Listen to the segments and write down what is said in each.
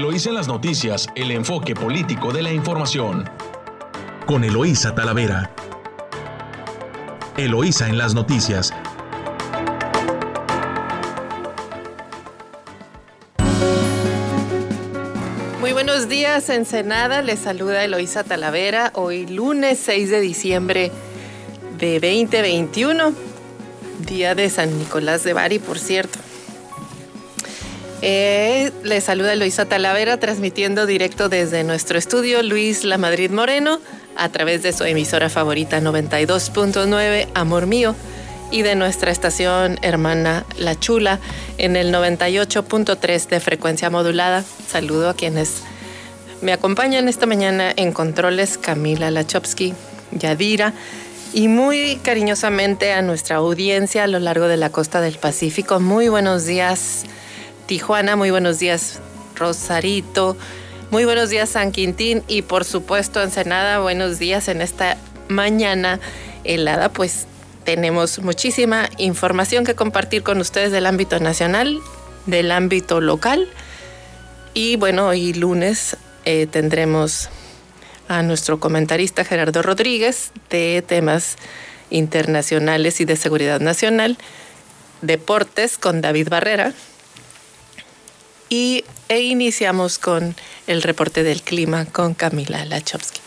Eloísa en las noticias, el enfoque político de la información. Con Eloísa Talavera. Eloísa en las noticias. Muy buenos días, Ensenada. Les saluda Eloísa Talavera. Hoy lunes 6 de diciembre de 2021, día de San Nicolás de Bari, por cierto. Eh, les saluda Luisa Talavera transmitiendo directo desde nuestro estudio Luis La Madrid Moreno a través de su emisora favorita 92.9 Amor Mío y de nuestra estación hermana La Chula en el 98.3 de frecuencia modulada. Saludo a quienes me acompañan esta mañana en controles Camila Lachowski, Yadira y muy cariñosamente a nuestra audiencia a lo largo de la costa del Pacífico. Muy buenos días. Tijuana, muy buenos días Rosarito, muy buenos días San Quintín. Y por supuesto Ensenada, buenos días en esta mañana helada, pues tenemos muchísima información que compartir con ustedes del ámbito nacional, del ámbito local. Y bueno, hoy lunes eh, tendremos a nuestro comentarista Gerardo Rodríguez de temas internacionales y de seguridad nacional, deportes con David Barrera, y, e iniciamos con el reporte del clima con Camila Lachowski.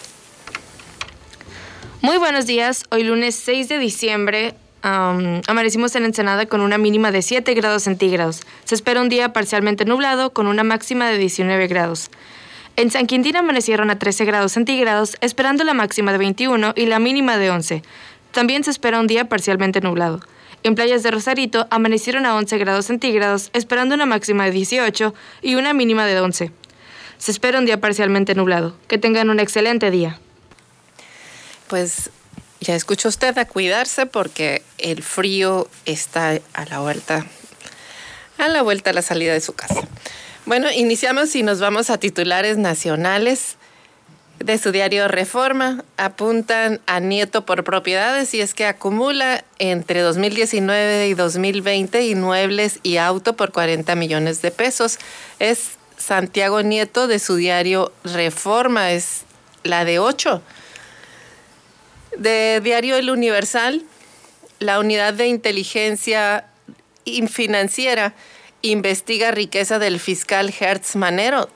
Muy buenos días. Hoy lunes 6 de diciembre amanecimos en Ensenada con una mínima de 7 grados centígrados. Se espera un día parcialmente nublado con una máxima de 19 grados. En San Quintín amanecieron a 13 grados centígrados, esperando la máxima de 21 y la mínima de 11. También se espera un día parcialmente nublado. En playas de Rosarito amanecieron a 11 grados centígrados, esperando una máxima de 18 y una mínima de 11. Se espera un día parcialmente nublado. Que tengan un excelente día. Pues ya escuchó usted a cuidarse porque el frío está a la vuelta, a la vuelta a la salida de su casa. Bueno, iniciamos y nos vamos a titulares nacionales de su diario Reforma apuntan a Nieto por propiedades y es que acumula entre 2019 y 2020 inmuebles y auto por 40 millones de pesos. Es Santiago Nieto de su diario Reforma, es la de 8. De diario El Universal, la unidad de inteligencia financiera investiga riqueza del fiscal Hertz Manero.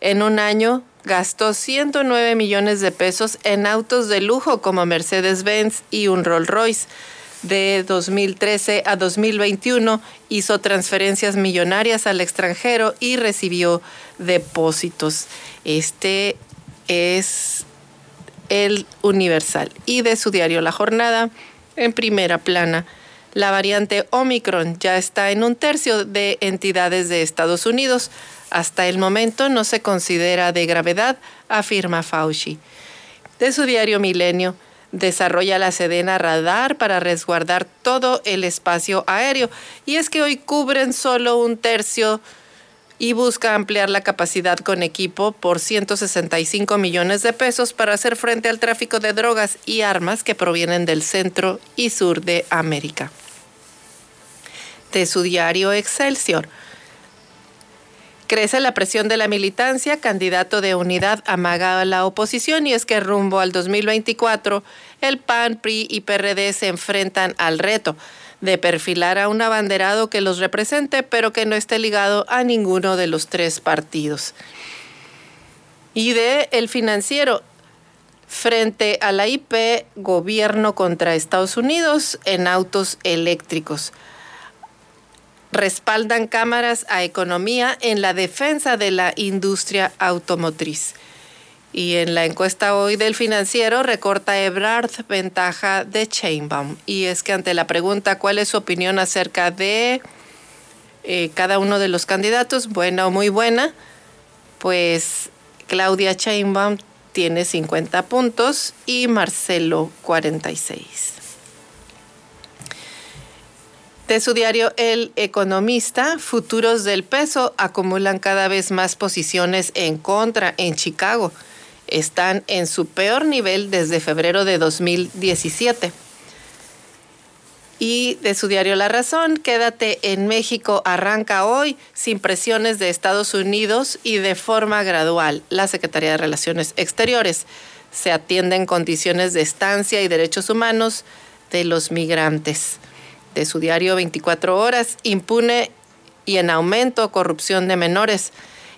En un año gastó 109 millones de pesos en autos de lujo como Mercedes-Benz y un Rolls-Royce. De 2013 a 2021 hizo transferencias millonarias al extranjero y recibió depósitos. Este es el Universal. Y de su diario La Jornada, en primera plana, la variante Omicron ya está en un tercio de entidades de Estados Unidos. Hasta el momento no se considera de gravedad, afirma Fauci. De su diario Milenio, desarrolla la Sedena radar para resguardar todo el espacio aéreo. Y es que hoy cubren solo un tercio y busca ampliar la capacidad con equipo por 165 millones de pesos para hacer frente al tráfico de drogas y armas que provienen del centro y sur de América. De su diario Excelsior, Crece la presión de la militancia, candidato de unidad amaga a la oposición y es que rumbo al 2024 el PAN, PRI y PRD se enfrentan al reto de perfilar a un abanderado que los represente pero que no esté ligado a ninguno de los tres partidos. Y de El Financiero, frente a la IP, gobierno contra Estados Unidos en autos eléctricos respaldan cámaras a economía en la defensa de la industria automotriz. Y en la encuesta hoy del financiero recorta Ebrard ventaja de Chainbaum. Y es que ante la pregunta cuál es su opinión acerca de eh, cada uno de los candidatos, buena o muy buena, pues Claudia Chainbaum tiene 50 puntos y Marcelo 46. De su diario El Economista, futuros del peso acumulan cada vez más posiciones en contra en Chicago. Están en su peor nivel desde febrero de 2017. Y de su diario La Razón, quédate en México arranca hoy sin presiones de Estados Unidos y de forma gradual. La Secretaría de Relaciones Exteriores se atienden condiciones de estancia y derechos humanos de los migrantes. De su diario 24 horas, impune y en aumento corrupción de menores.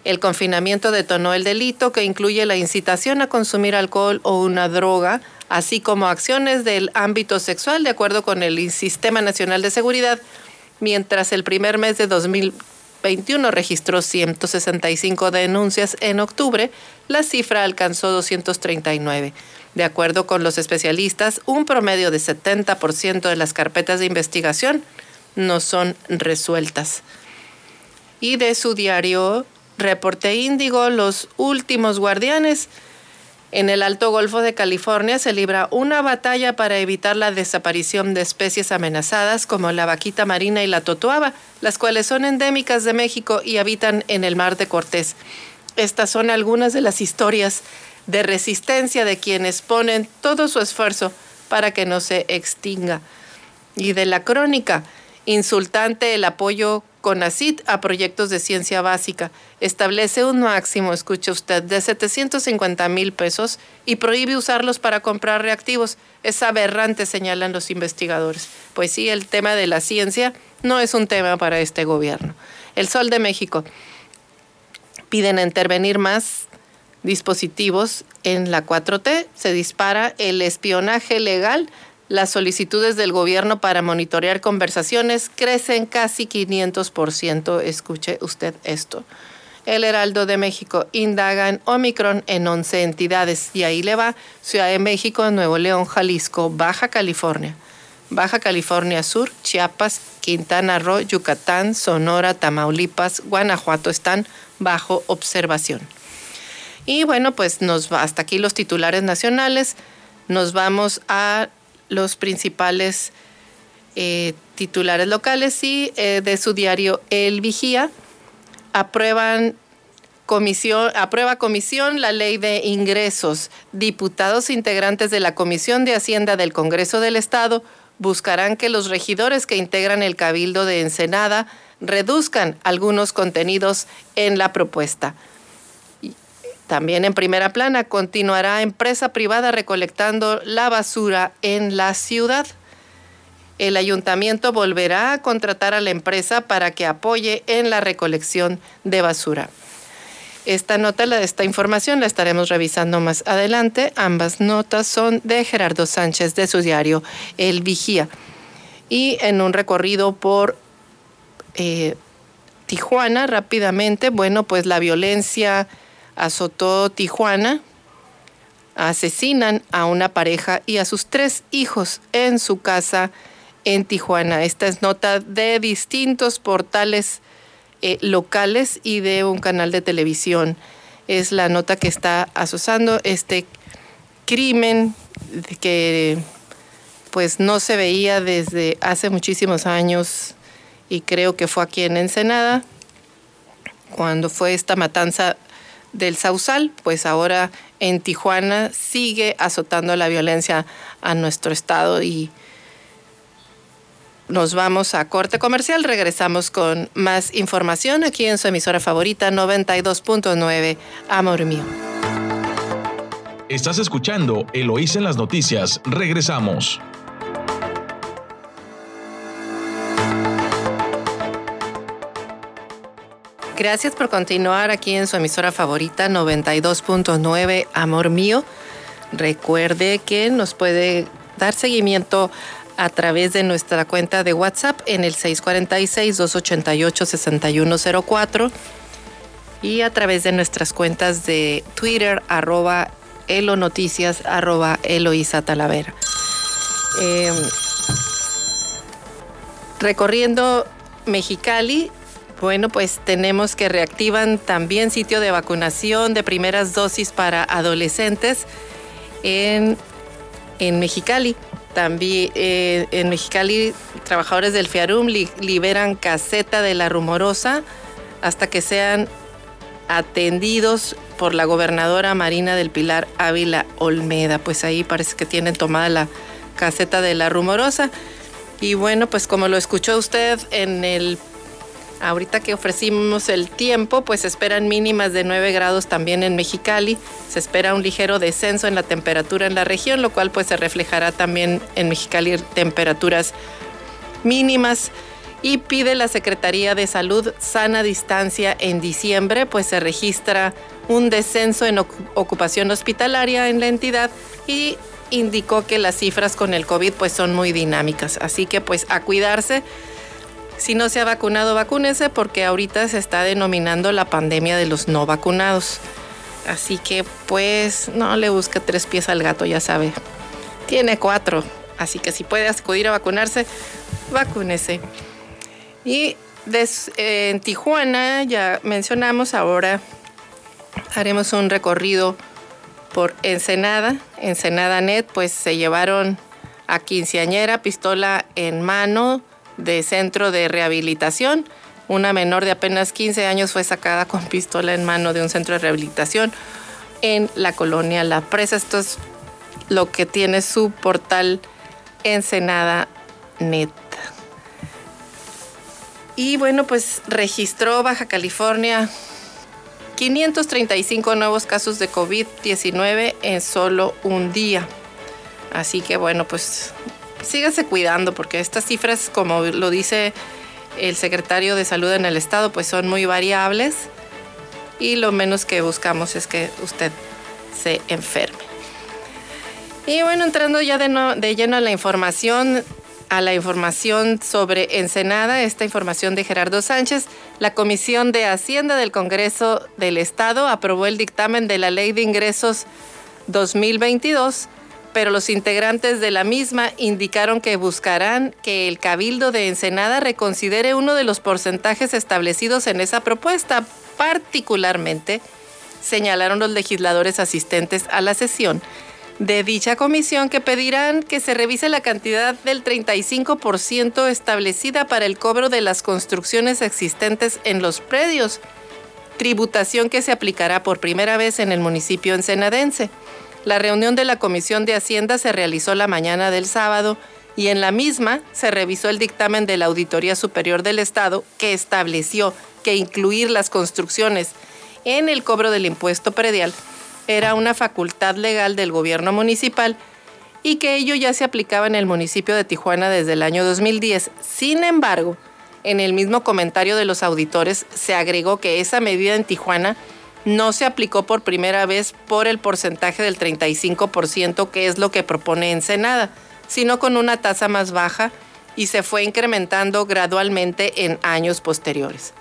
El confinamiento detonó el delito que incluye la incitación a consumir alcohol o una droga así como acciones del ámbito sexual, de acuerdo con el Sistema Nacional de Seguridad, mientras el primer mes de 2021 registró 165 denuncias en octubre, la cifra alcanzó 239. De acuerdo con los especialistas, un promedio de 70% de las carpetas de investigación no son resueltas. Y de su diario Reporte Índigo, los últimos guardianes, en el Alto Golfo de California se libra una batalla para evitar la desaparición de especies amenazadas como la vaquita marina y la totuaba, las cuales son endémicas de México y habitan en el Mar de Cortés. Estas son algunas de las historias de resistencia de quienes ponen todo su esfuerzo para que no se extinga. Y de la crónica, insultante el apoyo CONACIT a proyectos de ciencia básica. Establece un máximo, escuche usted, de 750 mil pesos y prohíbe usarlos para comprar reactivos. Es aberrante, señalan los investigadores. Pues sí, el tema de la ciencia no es un tema para este gobierno. El Sol de México piden intervenir más dispositivos en la 4T. Se dispara el espionaje legal las solicitudes del gobierno para monitorear conversaciones crecen casi 500%. Escuche usted esto. El Heraldo de México indaga en Omicron en 11 entidades y ahí le va Ciudad de México, Nuevo León, Jalisco, Baja California, Baja California Sur, Chiapas, Quintana Roo, Yucatán, Sonora, Tamaulipas, Guanajuato están bajo observación. Y bueno, pues nos va hasta aquí los titulares nacionales. Nos vamos a los principales eh, titulares locales y eh, de su diario El Vigía aprueban comisión, aprueba comisión la ley de ingresos. Diputados integrantes de la Comisión de Hacienda del Congreso del Estado buscarán que los regidores que integran el Cabildo de Ensenada reduzcan algunos contenidos en la propuesta. También en primera plana continuará empresa privada recolectando la basura en la ciudad. El ayuntamiento volverá a contratar a la empresa para que apoye en la recolección de basura. Esta nota, esta información la estaremos revisando más adelante. Ambas notas son de Gerardo Sánchez de su diario El Vigía. Y en un recorrido por eh, Tijuana rápidamente, bueno, pues la violencia azotó Tijuana, asesinan a una pareja y a sus tres hijos en su casa en Tijuana. Esta es nota de distintos portales eh, locales y de un canal de televisión. Es la nota que está asociando este crimen que pues no se veía desde hace muchísimos años y creo que fue aquí en Ensenada cuando fue esta matanza del Sausal, pues ahora en Tijuana sigue azotando la violencia a nuestro estado y nos vamos a corte comercial, regresamos con más información aquí en su emisora favorita 92.9 Amor Mío. Estás escuchando Eloís en las noticias, regresamos. Gracias por continuar aquí en su emisora favorita 92.9 Amor Mío. Recuerde que nos puede dar seguimiento a través de nuestra cuenta de WhatsApp en el 646-288-6104 y a través de nuestras cuentas de Twitter arroba elonoticias arroba Eloisa Talavera. Em, recorriendo Mexicali, bueno, pues tenemos que reactivan también sitio de vacunación de primeras dosis para adolescentes en, Mexicali. También eh, en Mexicali, trabajadores del FIARUM liberan caseta de la rumorosa hasta que sean atendidos por la gobernadora Marina del Pilar Ávila Olmeda. Pues ahí parece que tienen tomada la caseta de la rumorosa. Y bueno, pues como lo escuchó usted en el Ahorita que ofrecimos el tiempo, pues esperan mínimas de 9 grados también en Mexicali. Se espera un ligero descenso en la temperatura en la región, lo cual pues se reflejará también en Mexicali temperaturas mínimas. Y pide la Secretaría de Salud sana distancia en diciembre, pues se registra un descenso en ocupación hospitalaria en la entidad y indicó que las cifras con el COVID pues son muy dinámicas. Así que pues a cuidarse si no se ha vacunado, vacúnese porque ahorita se está denominando la pandemia de los no vacunados. Así que pues no le busque tres pies al gato, ya sabe. Tiene cuatro. Así que si puede acudir a vacunarse, vacúnese. Y en Tijuana, ya mencionamos, ahora haremos un recorrido por Ensenada. Ensenada Net, pues se llevaron a quinceañera, pistola en mano, de centro de rehabilitación. Una menor de apenas 15 años fue sacada con pistola en mano de un centro de rehabilitación en la colonia La Presa. Esto es lo que tiene su portal Ensenada Net. Y bueno, pues registró Baja California 535 nuevos casos de COVID-19 en solo un día. Así que bueno, pues síganse cuidando porque estas cifras, como lo dice el secretario de salud en el estado, pues son muy variables y lo menos que buscamos es que usted se enferme. Y bueno, entrando ya de, de lleno a la información, a la información sobre Ensenada, esta información de Gerardo Sánchez, la Comisión de Hacienda del Congreso del Estado aprobó el dictamen de la Ley de Ingresos 2022 pero los integrantes de la misma indicaron que buscarán que el Cabildo de Ensenada reconsidere uno de los porcentajes establecidos en esa propuesta. Particularmente, señalaron los legisladores asistentes a la sesión de dicha comisión que pedirán que se revise la cantidad del 35% establecida para el cobro de las construcciones existentes en los predios, tributación que se aplicará por primera vez en el municipio ensenadense. La reunión de la Comisión de Hacienda se realizó la mañana del sábado y en la misma se revisó el dictamen de la Auditoría Superior del Estado que estableció que incluir las construcciones en el cobro del impuesto predial era una facultad legal del gobierno municipal y que ello ya se aplicaba en el municipio de Tijuana desde el año 2010. Sin embargo, en el mismo comentario de los auditores se agregó que esa medida en Tijuana no se aplicó por primera vez por el porcentaje del 35%, que es lo que propone Ensenada, sino con una tasa más baja y se fue incrementando gradualmente en años posteriores.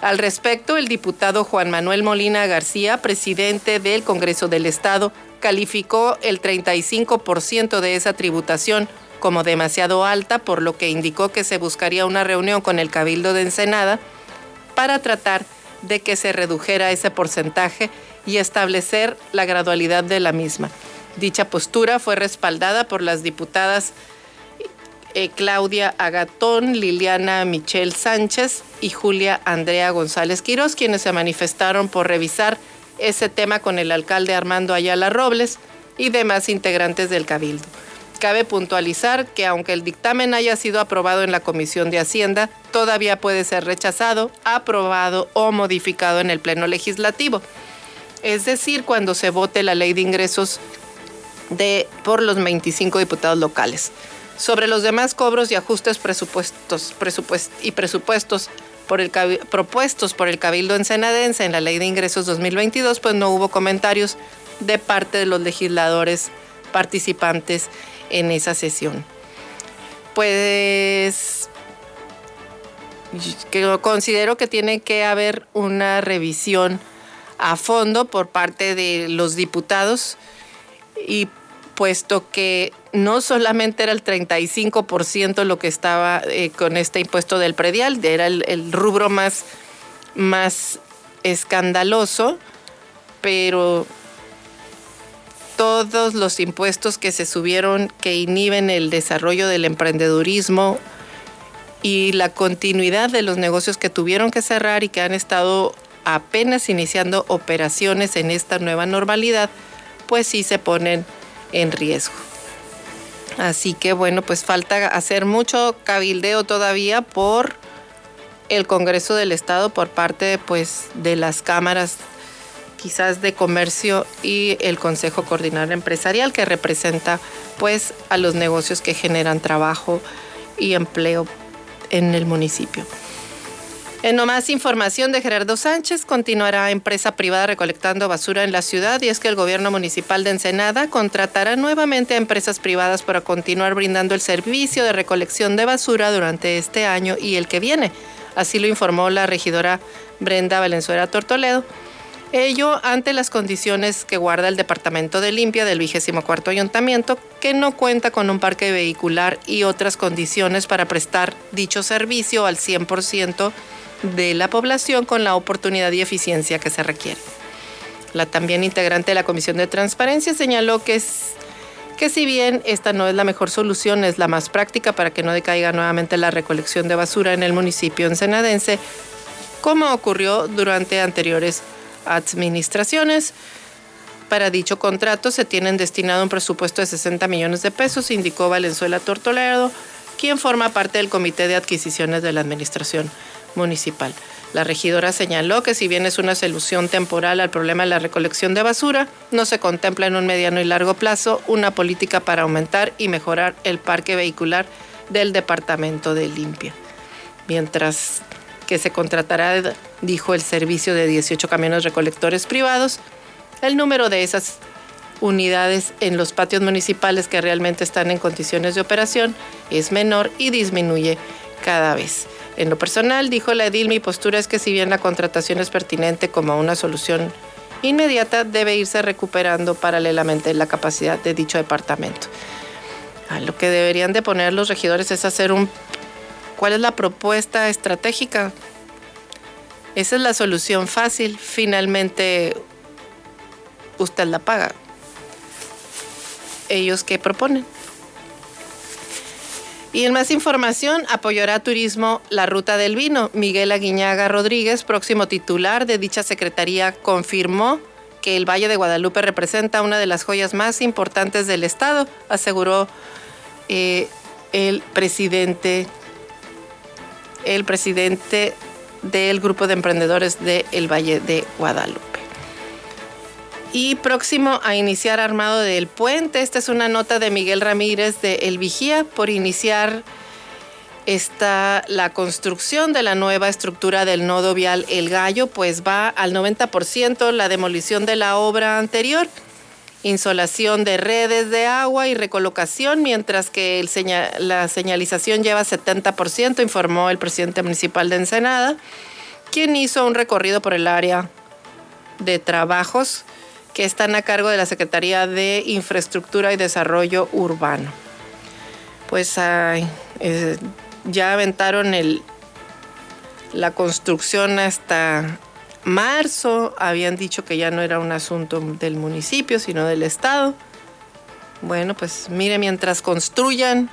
Al respecto, el diputado Juan Manuel Molina García, presidente del Congreso del Estado, calificó el 35% de esa tributación como demasiado alta, por lo que indicó que se buscaría una reunión con el Cabildo de Ensenada para tratar de que se redujera ese porcentaje y establecer la gradualidad de la misma. Dicha postura fue respaldada por las diputadas eh, Claudia Agatón, Liliana Michelle Sánchez y Julia Andrea González Quirós, quienes se manifestaron por revisar ese tema con el alcalde Armando Ayala Robles y demás integrantes del Cabildo. Cabe puntualizar que aunque el dictamen haya sido aprobado en la Comisión de Hacienda, todavía puede ser rechazado, aprobado o modificado en el Pleno Legislativo. Es decir, cuando se vote la ley de ingresos de, por los 25 diputados locales. Sobre los demás cobros y ajustes presupuestos, y presupuestos propuestos por el Cabildo Ensenadense en la Ley de Ingresos 2022, pues no hubo comentarios de parte de los legisladores participantes en esa sesión. Pues considero que tiene que haber una revisión a fondo por parte de los diputados y puesto que no solamente era el 35% lo que estaba eh, con este impuesto del predial, era el, el rubro más, más escandaloso, pero todos los impuestos que se subieron que inhiben el desarrollo del emprendedurismo y la continuidad de los negocios que tuvieron que cerrar y que han estado apenas iniciando operaciones en esta nueva normalidad, pues sí se ponen en riesgo. Así que bueno, pues falta hacer mucho cabildeo todavía por el Congreso del Estado por parte pues de las cámaras quizás de comercio y el Consejo Coordinador Empresarial que representa pues a los negocios que generan trabajo y empleo en el municipio. En nomás información de Gerardo Sánchez, continuará empresa privada recolectando basura en la ciudad y es que el gobierno municipal de Ensenada contratará nuevamente a empresas privadas para continuar brindando el servicio de recolección de basura durante este año y el que viene. Así lo informó la regidora Brenda Valenzuela Tortoledo. Ello ante las condiciones que guarda el Departamento de Limpia del 24 Ayuntamiento, que no cuenta con un parque vehicular y otras condiciones para prestar dicho servicio al 100% de la población con la oportunidad y eficiencia que se requiere. La también integrante de la Comisión de Transparencia señaló que, es, que si bien esta no es la mejor solución, es la más práctica para que no decaiga nuevamente la recolección de basura en el municipio ensenadense, como ocurrió durante anteriores administraciones. Para dicho contrato se tienen destinado un presupuesto de 60 millones de pesos, indicó Valenzuela Tortoledo, quien forma parte del Comité de Adquisiciones de la Administración Municipal. La regidora señaló que si bien es una solución temporal al problema de la recolección de basura, no se contempla en un mediano y largo plazo una política para aumentar y mejorar el parque vehicular del Departamento de Limpia. Mientras que se contratará, dijo el servicio de 18 camiones recolectores privados, el número de esas unidades en los patios municipales que realmente están en condiciones de operación es menor y disminuye cada vez. En lo personal, dijo la edil, mi postura es que si bien la contratación es pertinente como una solución inmediata, debe irse recuperando paralelamente la capacidad de dicho departamento. A lo que deberían de poner los regidores es hacer un ¿Cuál es la propuesta estratégica? Esa es la solución fácil. Finalmente, usted la paga. ¿Ellos qué proponen? Y en más información, apoyará Turismo la Ruta del Vino. Miguel Aguiñaga Rodríguez, próximo titular de dicha secretaría, confirmó que el Valle de Guadalupe representa una de las joyas más importantes del Estado, aseguró eh, el presidente el presidente del grupo de emprendedores del el Valle de Guadalupe. Y próximo a iniciar armado del puente, esta es una nota de Miguel Ramírez de El Vigía por iniciar está la construcción de la nueva estructura del nodo vial El Gallo, pues va al 90% la demolición de la obra anterior insolación de redes de agua y recolocación, mientras que la señalización lleva 70%, informó el presidente municipal de Ensenada, quien hizo un recorrido por el área de trabajos que están a cargo de la Secretaría de Infraestructura y Desarrollo Urbano. Pues eh, ya aventaron el, la construcción hasta marzo habían dicho que ya no era un asunto del municipio, sino del Estado. Bueno, pues mire, mientras construyan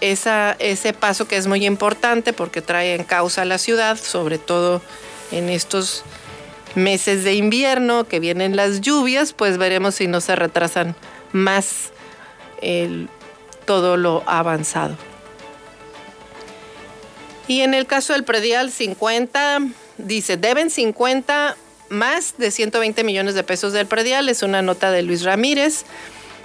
esa, ese paso que es muy importante porque trae en causa a la ciudad, sobre todo en estos meses de invierno que vienen las lluvias, pues veremos si no se retrasan más todo lo avanzado. Y en el caso del predial 50, dice, deben 50 más de 120 millones de pesos del predial. Es una nota de Luis Ramírez.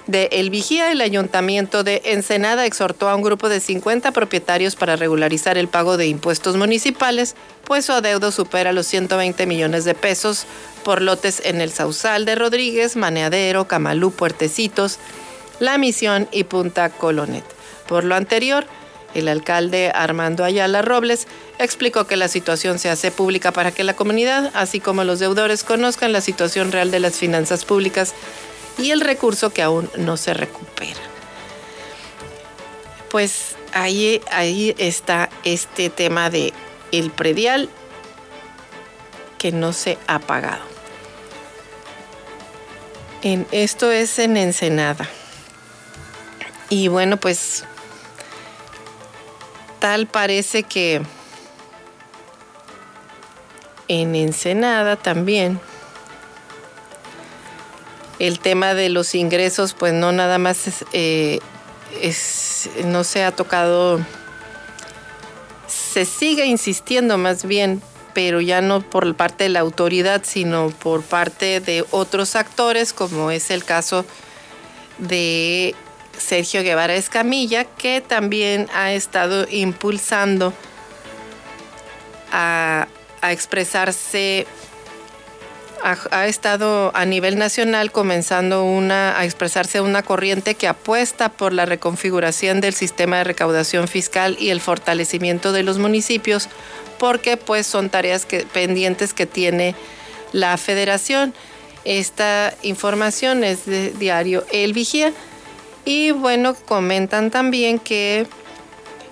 De El Vigía, el ayuntamiento de Ensenada exhortó a un grupo de 50 propietarios para regularizar el pago de impuestos municipales, pues su adeudo supera los 120 millones de pesos por lotes en el Sausal de Rodríguez, Maneadero, Camalú, Puertecitos, La Misión y Punta Colonet. Por lo anterior, el alcalde Armando Ayala Robles explicó que la situación se hace pública para que la comunidad, así como los deudores, conozcan la situación real de las finanzas públicas y el recurso que aún no se recupera. Pues ahí, ahí está este tema de el predial que no se ha pagado. En, esto es en Ensenada. Y bueno, pues tal parece que en Ensenada también el tema de los ingresos, pues no nada más eh, no se ha tocado, se sigue insistiendo más bien, pero ya no por parte de la autoridad, sino por parte de otros actores, como es el caso de Sergio Guevara Escamilla, que también ha estado impulsando a, expresarse, ha, estado a nivel nacional comenzando una, a expresarse una corriente que apuesta por la reconfiguración del sistema de recaudación fiscal y el fortalecimiento de los municipios, porque pues son tareas pendientes que tiene la federación. Esta información es de diario El Vigía y bueno, comentan también que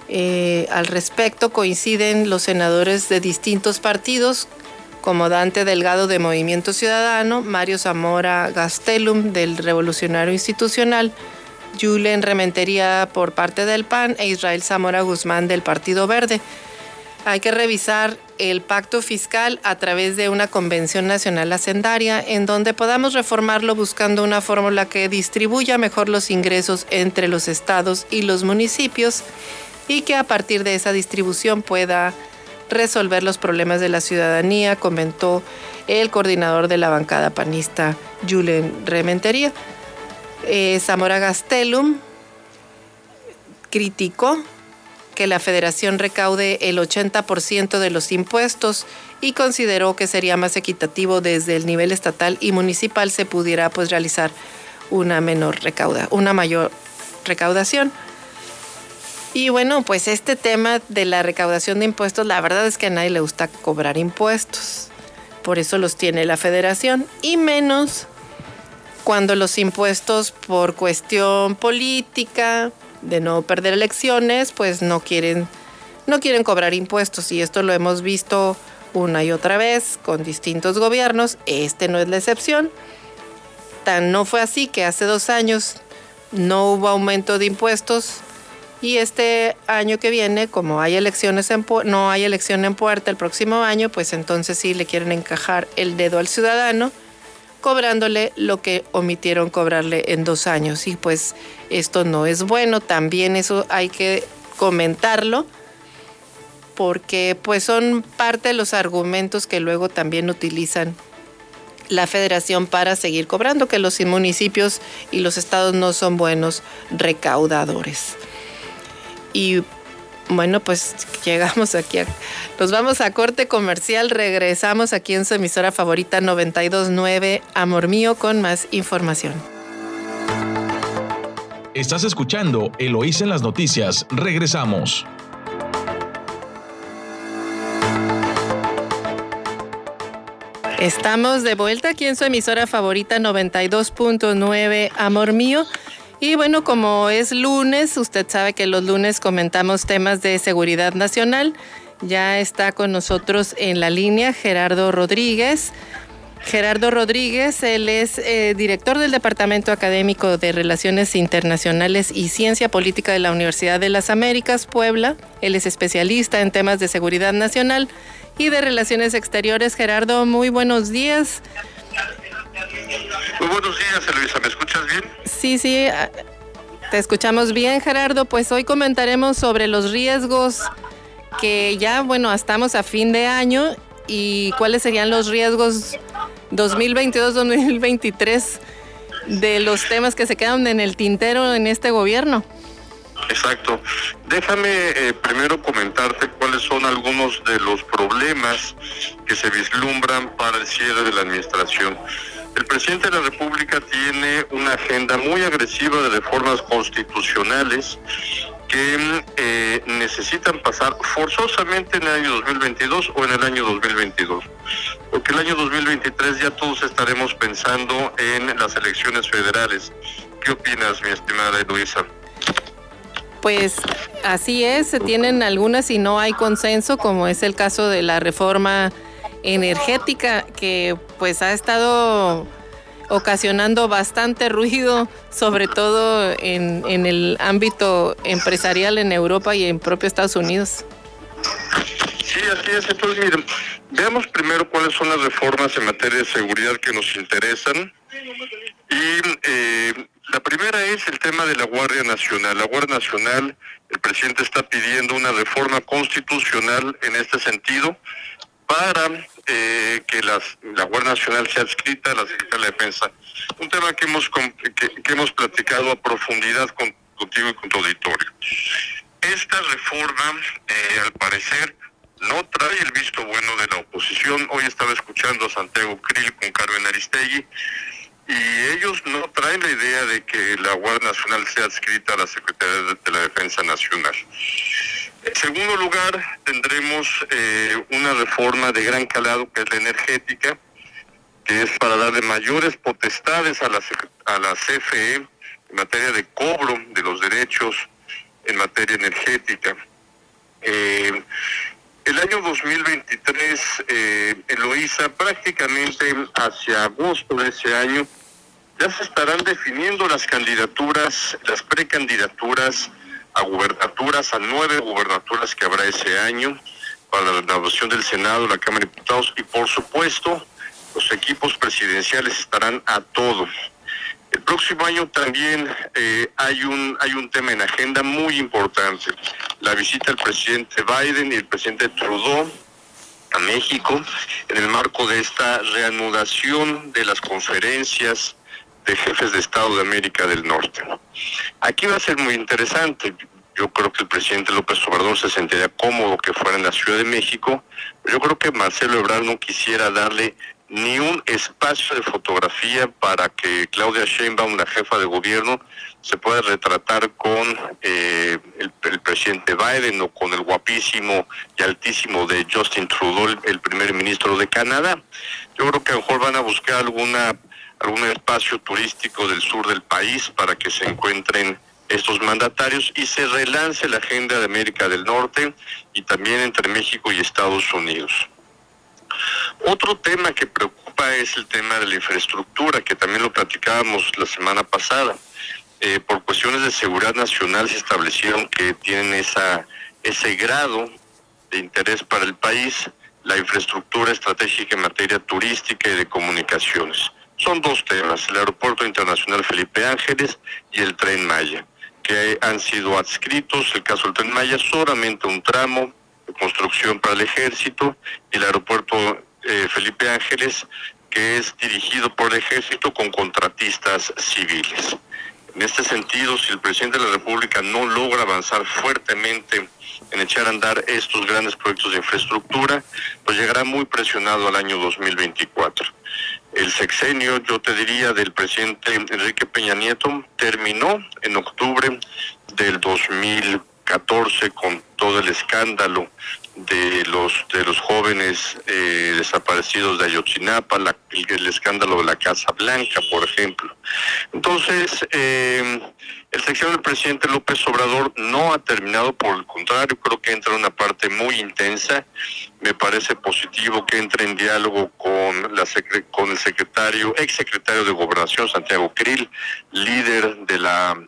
eh, al respecto coinciden los senadores de distintos partidos, como Dante Delgado de Movimiento Ciudadano, Mario Zamora Gastelum del Revolucionario Institucional, Julen Rementería por parte del PAN e Israel Zamora Guzmán del Partido Verde. Hay que revisar el pacto fiscal a través de una convención nacional hacendaria en donde podamos reformarlo buscando una fórmula que distribuya mejor los ingresos entre los estados y los municipios y que a partir de esa distribución pueda resolver los problemas de la ciudadanía, comentó el coordinador de la bancada panista, Julen Rementería. Eh, Zamora Gastelum criticó que la federación recaude el 80% de los impuestos y consideró que sería más equitativo desde el nivel estatal y municipal se pudiera pues realizar una menor recauda, una mayor recaudación. Y bueno, pues este tema de la recaudación de impuestos, la verdad es que a nadie le gusta cobrar impuestos. Por eso los tiene la federación y menos cuando los impuestos por cuestión política, de no perder elecciones, pues no quieren, no quieren cobrar impuestos. Y esto lo hemos visto una y otra vez con distintos gobiernos. Este no es la excepción. Tan no fue así que hace dos años no hubo aumento de impuestos. Y este año que viene, como hay elecciones en no hay elección en puerta el próximo año, pues entonces sí le quieren encajar el dedo al ciudadano cobrándole lo que omitieron cobrarle en dos años. Y pues esto no es bueno, también eso hay que comentarlo porque pues son parte de los argumentos que luego también utilizan la federación para seguir cobrando, que los municipios y los estados no son buenos recaudadores. Y bueno, pues llegamos aquí. nos vamos a corte comercial. Regresamos aquí en su emisora favorita 929 Amor Mío con más información. Estás escuchando Eloís en las noticias. Regresamos. Estamos de vuelta aquí en su emisora favorita 92.9 Amor Mío. Y bueno, como es lunes, usted sabe que los lunes comentamos temas de seguridad nacional. Ya está con nosotros en la línea Gerardo Rodríguez. Gerardo Rodríguez, él es eh, director del Departamento Académico de Relaciones Internacionales y Ciencia Política de la Universidad de las Américas, Puebla. Él es especialista en temas de seguridad nacional y de relaciones exteriores. Gerardo, muy buenos días. Muy buenos días, Luisa. ¿Me escuchas bien? Sí, sí. Ah, te escuchamos bien, Gerardo. Pues hoy comentaremos sobre los riesgos que ya, bueno, estamos a fin de año y cuáles serían los riesgos 2022-2023 de los temas que se quedan en el tintero en este gobierno. Exacto. Déjame eh, primero comentarte cuáles son algunos de los problemas que se vislumbran para el cierre de la administración. El presidente de la República tiene una agenda muy agresiva de reformas constitucionales que eh, necesitan pasar forzosamente en el año 2022 o en el año 2022. Porque el año 2023 ya todos estaremos pensando en las elecciones federales. ¿Qué opinas, mi estimada Luisa? Pues así es, se tienen algunas y no hay consenso, como es el caso de la reforma energética que pues ha estado ocasionando bastante ruido, sobre todo en, en el ámbito empresarial en Europa y en propio Estados Unidos. Sí, así es. Entonces, miren, veamos primero cuáles son las reformas en materia de seguridad que nos interesan y eh, La primera es el tema de la Guardia Nacional. La Guardia Nacional, el presidente está pidiendo una reforma constitucional en este sentido para eh, que la Guardia Nacional sea adscrita a la Secretaría de Defensa. Un tema que hemos, que, hemos platicado a profundidad con, contigo y con tu auditorio. Esta reforma, eh, al parecer, no trae el visto bueno de la oposición. Hoy estaba escuchando a Santiago Krill con Carmen Aristegui y ellos no traen la idea de que la Guardia Nacional sea adscrita a la Secretaría de la Defensa Nacional. En segundo lugar, tendremos eh, una reforma de gran calado que es la energética, que es para darle mayores potestades a la, a la CFE en materia de cobro de los derechos en materia energética. Eh, el año 2023, eh, Eloísa, prácticamente hacia agosto de ese año, ya se estarán definiendo las candidaturas, las precandidaturas a gubernaturas, a nueve gubernaturas que habrá ese año para la renovación del Senado, la Cámara de Diputados y por supuesto los equipos presidenciales estarán a todo. El próximo año también eh, hay un hay un tema en agenda muy importante, la visita del presidente Biden y el presidente Trudeau a México en el marco de esta reanudación de las conferencias de jefes de Estado de América del Norte. Aquí va a ser muy interesante. Yo creo que el presidente López Obrador se sentiría cómodo que fuera en la Ciudad de México. Yo creo que Marcelo Ebrard no quisiera darle ni un espacio de fotografía para que Claudia Sheinbaum, la jefa de gobierno, se pueda retratar con eh, el, presidente Biden o con el guapísimo y altísimo de Justin Trudeau, el, primer ministro de Canadá. Yo creo que a lo mejor van a buscar alguna algún espacio turístico del sur del país para que se encuentren estos mandatarios y se relance la agenda de América del Norte y también entre México y Estados Unidos. Otro tema que preocupa es el tema de la infraestructura, que también lo platicábamos la semana pasada. Eh, por cuestiones de seguridad nacional se establecieron que tienen esa, ese grado de interés para el país la infraestructura estratégica en materia turística y de comunicaciones. Son dos temas, el Aeropuerto Internacional Felipe Ángeles y el Tren Maya, que han sido adscritos, el caso del Tren Maya, solamente un tramo de construcción para el ejército y el aeropuerto eh, Felipe Ángeles, que es dirigido por el ejército con contratistas civiles. En este sentido, si el presidente de la República no logra avanzar fuertemente en echar a andar estos grandes proyectos de infraestructura, pues llegará muy presionado al año 2024. El sexenio, yo te diría, del presidente Enrique Peña Nieto terminó en octubre del 2014 con todo el escándalo de los de los jóvenes eh, desaparecidos de Ayotzinapa, el, escándalo de la Casa Blanca, por ejemplo. Entonces, eh, el sección del presidente López Obrador no ha terminado, por el contrario, creo que entra en una parte muy intensa. Me parece positivo que entre en diálogo con, la con el secretario, ex secretario de Gobernación, Santiago Krill, líder de la,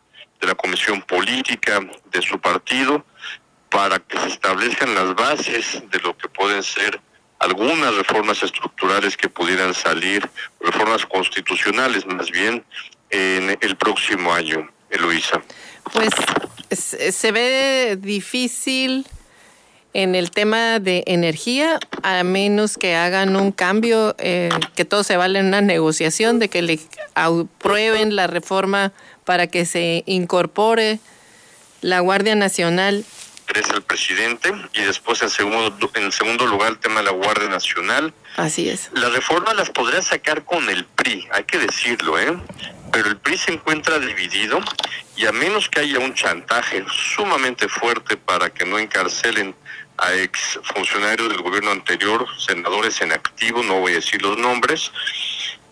de la Comisión Política de su partido para que se establezcan las bases de lo que pueden ser algunas reformas estructurales que pudieran salir, reformas constitucionales más bien, en el próximo año, Eloisa. Pues se ve difícil en el tema de energía, a menos que hagan un cambio, eh, que todo se vale en una negociación, de que le aprueben la reforma para que se incorpore la Guardia Nacional es el presidente y después en segundo, en segundo lugar el tema de la Guardia Nacional. Así es. Las reformas las podría sacar con el PRI, hay que decirlo, ¿eh? Pero el PRI se encuentra dividido y a menos que haya un chantaje sumamente fuerte para que no encarcelen a ex funcionarios del gobierno anterior, senadores en activo, no voy a decir los nombres,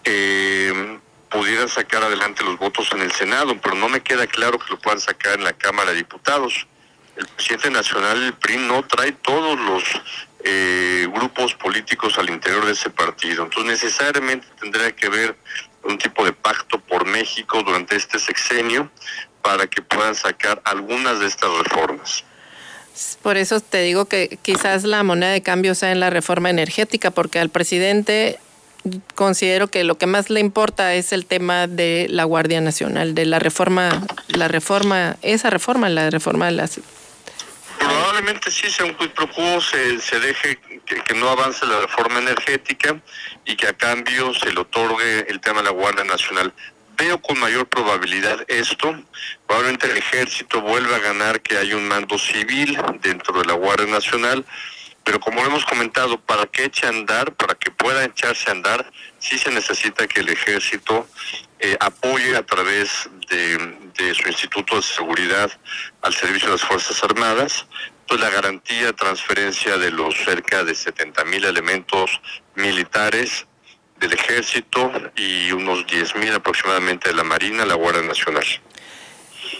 eh, pudieran sacar adelante los votos en el Senado, pero no me queda claro que lo puedan sacar en la Cámara de Diputados el presidente nacional del PRI no trae todos los eh, grupos políticos al interior de ese partido. Entonces necesariamente tendría que haber un tipo de pacto por México durante este sexenio para que puedan sacar algunas de estas reformas. Por eso te digo que quizás la moneda de cambio sea en la reforma energética, porque al presidente considero que lo que más le importa es el tema de la Guardia Nacional, de la reforma, la reforma, esa reforma, la reforma de las Probablemente sí sea un quid pro se, se deje que, no avance la reforma energética y que a cambio se le otorgue el tema de la Guardia Nacional. Veo con mayor probabilidad esto, probablemente el ejército vuelva a ganar que hay un mando civil dentro de la Guardia Nacional, pero como hemos comentado, para que eche a andar, para que pueda echarse a andar, sí se necesita que el ejército eh, apoye a través de, su Instituto de Seguridad al servicio de las Fuerzas Armadas, pues la garantía transferencia de los cerca de 70 mil elementos militares del ejército y unos 10 mil aproximadamente de la Marina, la Guardia Nacional.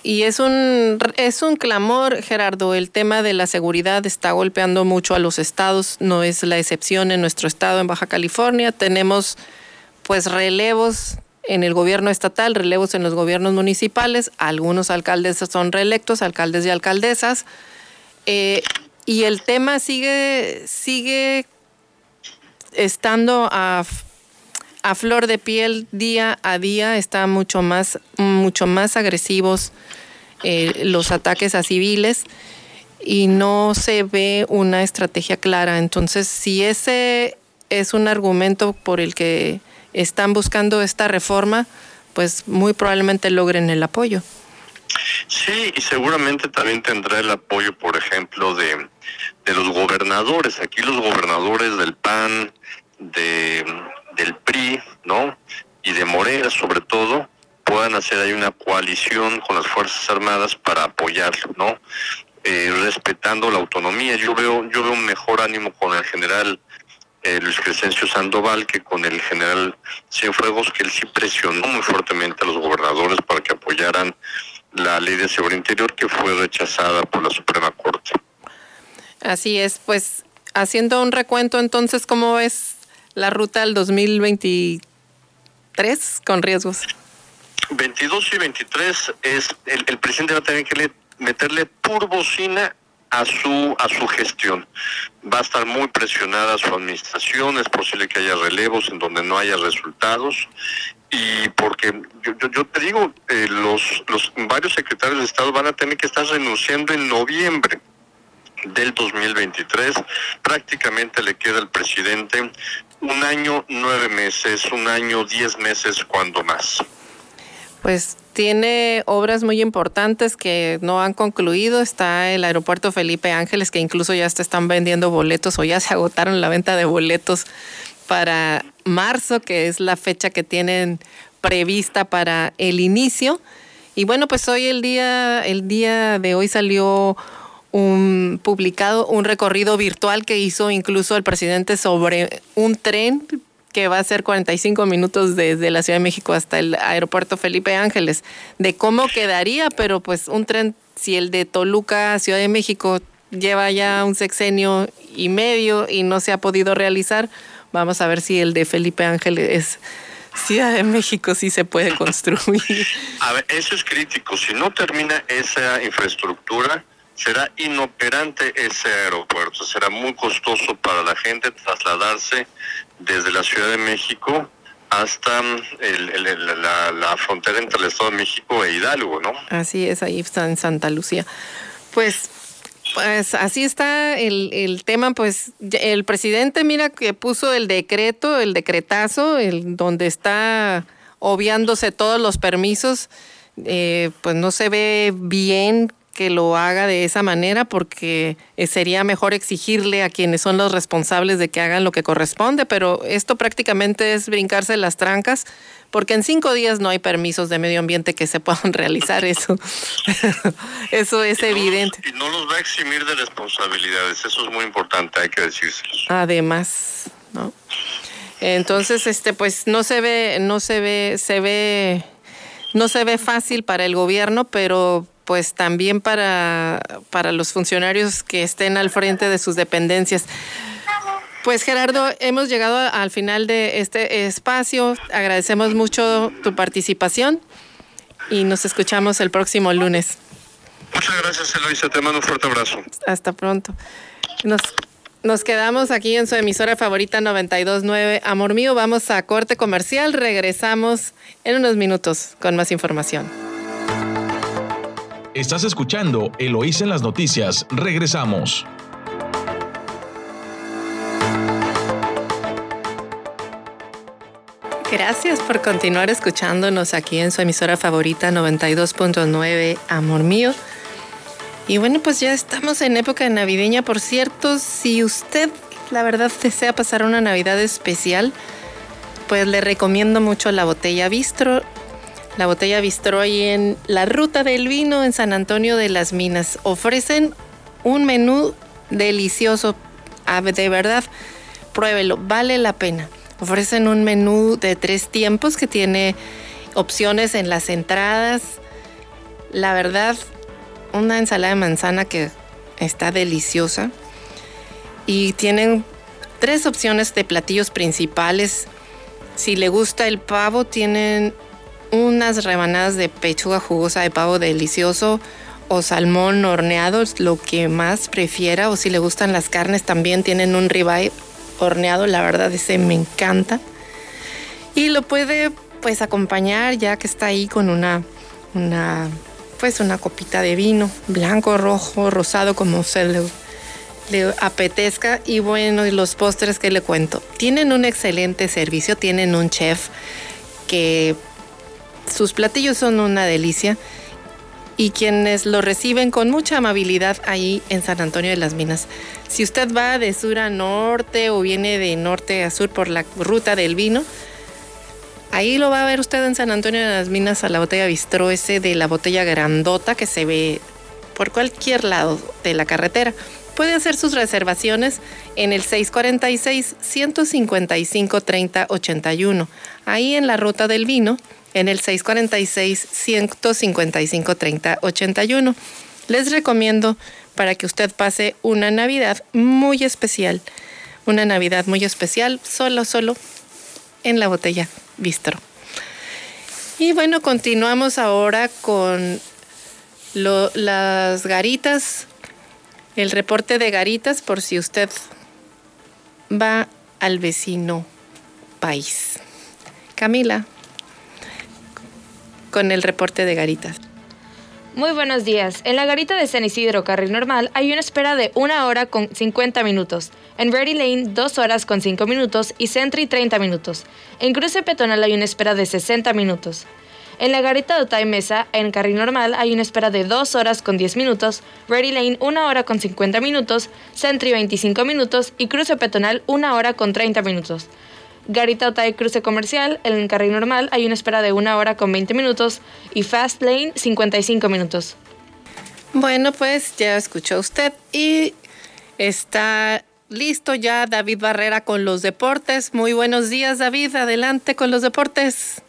Y es un, es un clamor, Gerardo. El tema de la seguridad está golpeando mucho a los estados. No es la excepción en nuestro estado, en Baja California. Tenemos pues relevos en el gobierno estatal, relevos en los gobiernos municipales. Algunos alcaldes son reelectos, alcaldes y alcaldesas. Eh, y el tema sigue, sigue estando a a flor de piel día a día, están mucho más, mucho más agresivos eh, los ataques a civiles y no se ve una estrategia clara. Entonces, si ese es un argumento por el que están buscando esta reforma, pues muy probablemente logren el apoyo. Sí, y seguramente también tendrá el apoyo, por ejemplo, de, de los gobernadores. Aquí los gobernadores del PAN, de del PRI, ¿no? Y de Morena sobre todo, puedan hacer ahí una coalición con las Fuerzas Armadas para apoyarlo, ¿no? Eh, respetando la autonomía. Yo veo, yo veo un mejor ánimo con el general eh, Luis Crescencio Sandoval que con el general Cienfuegos, que él sí presionó muy fuertemente a los gobernadores para que apoyaran la ley de seguridad interior que fue rechazada por la Suprema Corte. Así es, pues haciendo un recuento entonces, ¿cómo es la ruta al 2023 con riesgos? 22 y 23 es el, presidente va a tener que meterle turbocina a su a su gestión. Va a estar muy presionada su administración, es posible que haya relevos en donde no haya resultados y porque yo, yo, te digo, eh, los, los varios secretarios de Estado van a tener que estar renunciando en noviembre del 2023. Prácticamente le queda al presidente un año, nueve meses, un año, diez meses, cuando más. Pues tiene obras muy importantes que no han concluido. Está el aeropuerto Felipe Ángeles, que incluso ya se están vendiendo boletos o ya se agotaron la venta de boletos para marzo, que es la fecha que tienen prevista para el inicio. Y bueno, pues hoy el día, el día de hoy salió un publicado un recorrido virtual que hizo incluso el presidente sobre un tren que va a ser 45 minutos desde la Ciudad de México hasta el aeropuerto Felipe Ángeles, de cómo quedaría, pero pues un tren, si el de Toluca Ciudad de México lleva ya un sexenio y medio y no se ha podido realizar, vamos a ver si el de Felipe Ángeles Ciudad de México sí se puede construir. A ver, eso es crítico. Si no termina esa infraestructura, será inoperante ese aeropuerto, será muy costoso para la gente trasladarse desde la Ciudad de México hasta la, frontera entre el Estado de México e Hidalgo, ¿no? Así es, ahí está en Santa Lucía. Pues, pues así está el, el tema, pues el presidente, mira que puso el decreto, el decretazo, el, donde está obviándose todos los permisos, eh, pues no se ve bien que lo haga de esa manera porque eh, sería mejor exigirle a quienes son los responsables de que hagan lo que corresponde, pero esto prácticamente es brincarse las trancas porque en cinco días no hay permisos de medio ambiente que se puedan realizar eso. eso es evidente. y no los va a eximir de responsabilidades, eso es muy importante, hay que decírselo. Además, ¿no? Entonces, este, pues no se ve, no se ve, se ve, no se ve fácil para el gobierno, pero pues también para, para los funcionarios que estén al frente de sus dependencias. Pues Gerardo, hemos llegado al final de este espacio. Agradecemos mucho tu participación y nos escuchamos el próximo lunes. Muchas gracias, Eloisa. Te mando un fuerte abrazo. Hasta pronto. Nos Nos quedamos aquí en su emisora favorita 929. Amor mío, vamos a corte comercial. Regresamos en unos minutos con más información. Estás escuchando Eloís en las noticias. Regresamos. Gracias por continuar escuchándonos aquí en su emisora favorita 92.9, Amor mío. Y bueno, pues ya estamos en época navideña, por cierto, si usted la verdad desea pasar una Navidad especial, pues le recomiendo mucho la botella Bistro. La botella Bistro ahí en la ruta del vino en San Antonio de las Minas. Ofrecen un menú delicioso. De verdad, pruébelo, vale la pena. Ofrecen un menú de tres tiempos que tiene opciones en las entradas. La verdad, una ensalada de manzana que está deliciosa. Y tienen tres opciones de platillos principales. Si le gusta el pavo, tienen unas rebanadas de pechuga jugosa de pavo delicioso o salmón horneado, lo que más prefiera. O si le gustan las carnes, también tienen un ribeye horneado, la verdad ese me encanta. Y lo puede pues acompañar ya que está ahí con una, una pues una copita de vino, blanco, rojo, rosado, como se le, le apetezca. Y bueno, y los postres que le cuento. Tienen un excelente servicio, tienen un chef que sus platillos son una delicia y quienes lo reciben con mucha amabilidad ahí en San Antonio de las Minas. Si usted va de sur a norte o viene de norte a sur por la ruta del vino, ahí lo va a ver usted en San Antonio de las Minas a la botella bistró ese de la botella grandota que se ve por cualquier lado de la carretera. Puede hacer sus reservaciones en el 646-155-3081, ahí en la ruta del vino en el 646-155-3081. Les recomiendo para que usted pase una Navidad muy especial, una Navidad muy especial, solo, solo en la botella Bistro. Y bueno, continuamos ahora con las garitas, el reporte de garitas por si usted va al vecino país. Camila con el reporte de Garitas. Muy buenos días. En la garita de San Isidro, carril normal, hay una espera de una hora con 50 minutos. En Ready Lane, dos horas con 5 minutos y Sentry, 30 minutos. En cruce peatonal hay una espera de 60 minutos. En la garita de Otay Mesa, en carril normal, hay una espera de 2 horas con 10 minutos, Ready Lane, una hora con 50 minutos, Sentry, 25 minutos y cruce peatonal, una hora con 30 minutos. Garita Otay Cruce Comercial, en el carril normal hay una espera de una hora con 20 minutos y Fast Lane 55 minutos. Bueno, pues ya escuchó usted y está listo ya David Barrera con los deportes. Muy buenos días David, adelante con los deportes.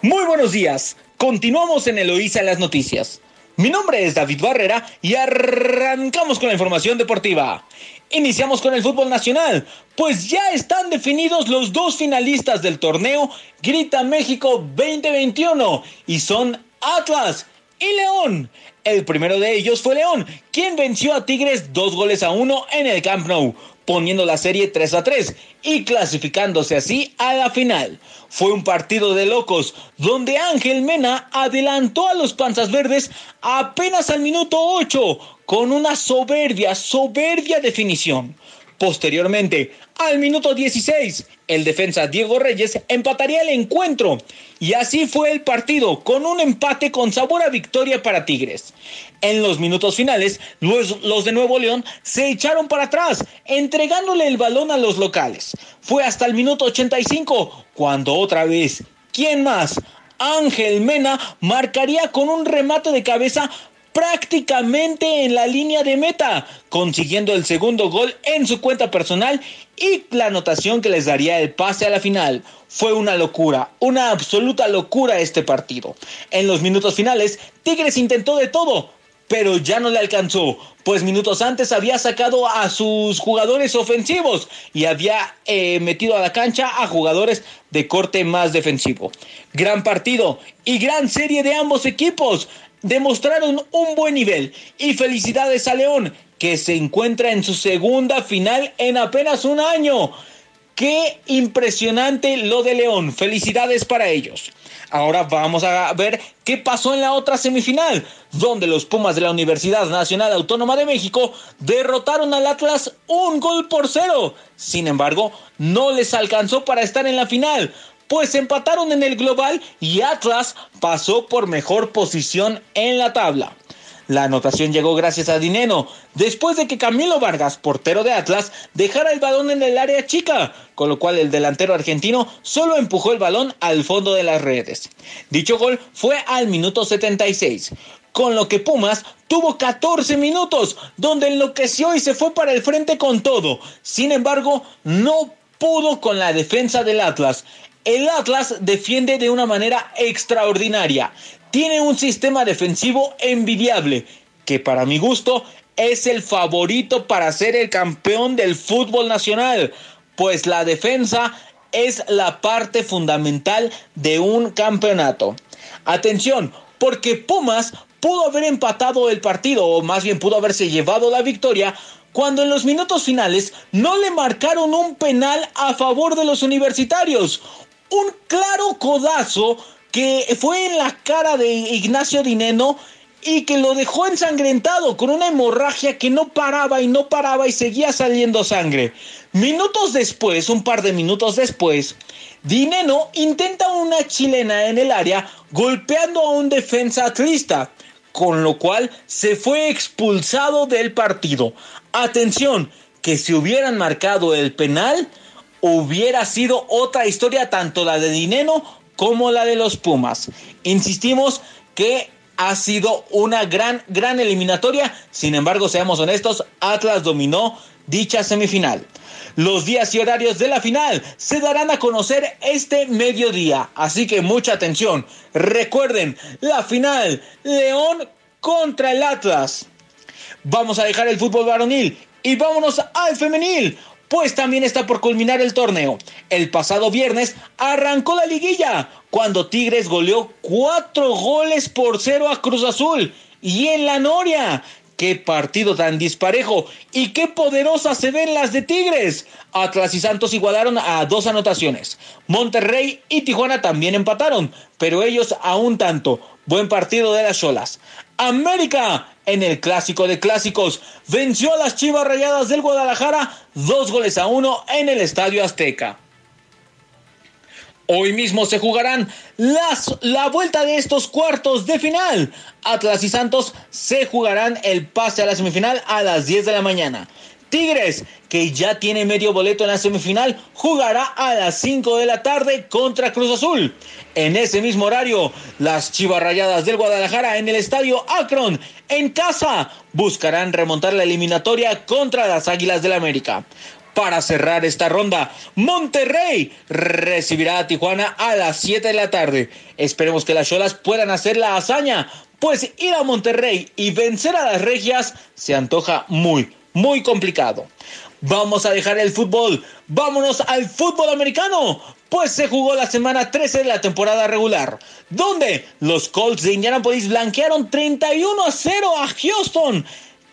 Muy buenos días. Continuamos en Eloísa las noticias. Mi nombre es David Barrera y arrancamos con la información deportiva. Iniciamos con el fútbol nacional, pues ya están definidos los dos finalistas del torneo Grita México 2021 y son Atlas y León. El primero de ellos fue León, quien venció a Tigres dos goles a uno en el Camp Nou, poniendo la serie 3 a 3 y clasificándose así a la final. Fue un partido de locos, donde Ángel Mena adelantó a los Panzas Verdes apenas al minuto 8 con una soberbia, soberbia definición. Posteriormente, al minuto 16, el defensa Diego Reyes empataría el encuentro y así fue el partido con un empate con sabor a victoria para Tigres. En los minutos finales, los, de Nuevo León se echaron para atrás, entregándole el balón a los locales. Fue hasta el minuto 85 cuando otra vez, ¿quién más? Ángel Mena marcaría con un remate de cabeza prácticamente en la línea de meta, consiguiendo el segundo gol en su cuenta personal y la anotación que les daría el pase a la final. Fue una locura, una absoluta locura este partido. En los minutos finales, Tigres intentó de todo, pero ya no le alcanzó, pues minutos antes había sacado a sus jugadores ofensivos y había eh, metido a la cancha a jugadores de corte más defensivo. Gran partido y gran serie de ambos equipos demostraron un buen nivel y felicidades a León que se encuentra en su segunda final en apenas un año. Qué impresionante lo de León. Felicidades para ellos. Ahora vamos a ver qué pasó en la otra semifinal, donde los Pumas de la Universidad Nacional Autónoma de México derrotaron al Atlas un gol por cero. Sin embargo, no les alcanzó para estar en la final, pues empataron en el global y Atlas pasó por mejor posición en la tabla. La anotación llegó gracias a Dineno, después de que Camilo Vargas, portero de Atlas, dejara el balón en el área chica, con lo cual el delantero argentino solo empujó el balón al fondo de las redes. Dicho gol fue al minuto 76, con lo que Pumas tuvo 14 minutos, donde enloqueció y se fue para el frente con todo. Sin embargo, no pudo con la defensa del Atlas. El Atlas defiende de una manera extraordinaria tiene un sistema defensivo envidiable, que para mi gusto es el favorito para ser el campeón del fútbol nacional, pues la defensa es la parte fundamental de un campeonato. Atención, porque Pumas pudo haber empatado el partido, o más bien pudo haberse llevado la victoria, cuando en los minutos finales no le marcaron un penal a favor de los universitarios. Un claro codazo que fue en la cara de Ignacio Dineno y que lo dejó ensangrentado con una hemorragia que no paraba y no paraba y seguía saliendo sangre. Minutos después, un par de minutos después, Dineno intenta una chilena en el área golpeando a un defensa atlista, con lo cual se fue expulsado del partido. Atención, que si hubieran marcado el penal, hubiera sido otra historia, tanto la de Dineno como la de los Pumas. Insistimos que ha sido una gran, gran eliminatoria. Sin embargo, seamos honestos, Atlas dominó dicha semifinal. Los días y horarios de la final se darán a conocer este mediodía, así que mucha atención. Recuerden, la final, León contra el Atlas. Vamos a dejar el fútbol varonil y vámonos al femenil pues también está por culminar el torneo. El pasado viernes arrancó la liguilla cuando Tigres goleó cuatro goles por cero a Cruz Azul. Y en la Noria, qué partido tan disparejo y qué poderosas se ven las de Tigres. Atlas y Santos igualaron a dos anotaciones. Monterrey y Tijuana también empataron, pero ellos aún tanto. Buen partido de las Cholas. América en el clásico de clásicos venció a las Chivas Rayadas del Guadalajara dos goles a uno en el Estadio Azteca. Hoy mismo se jugarán las, la vuelta de estos cuartos de final. Atlas y Santos se jugarán el pase a la semifinal a las 10 de la mañana. Tigres, que ya tiene medio boleto en la semifinal, jugará a las 5 de la tarde contra Cruz Azul. En ese mismo horario, las Chivas Rayadas del Guadalajara en el estadio Akron, en casa, buscarán remontar la eliminatoria contra las Águilas del América. Para cerrar esta ronda, Monterrey recibirá a Tijuana a las 7 de la tarde. Esperemos que las Cholas puedan hacer la hazaña, pues ir a Monterrey y vencer a las Regias se antoja muy, muy complicado. Vamos a dejar el fútbol, vámonos al fútbol americano, pues se jugó la semana 13 de la temporada regular, donde los Colts de Indianapolis blanquearon 31 a 0 a Houston.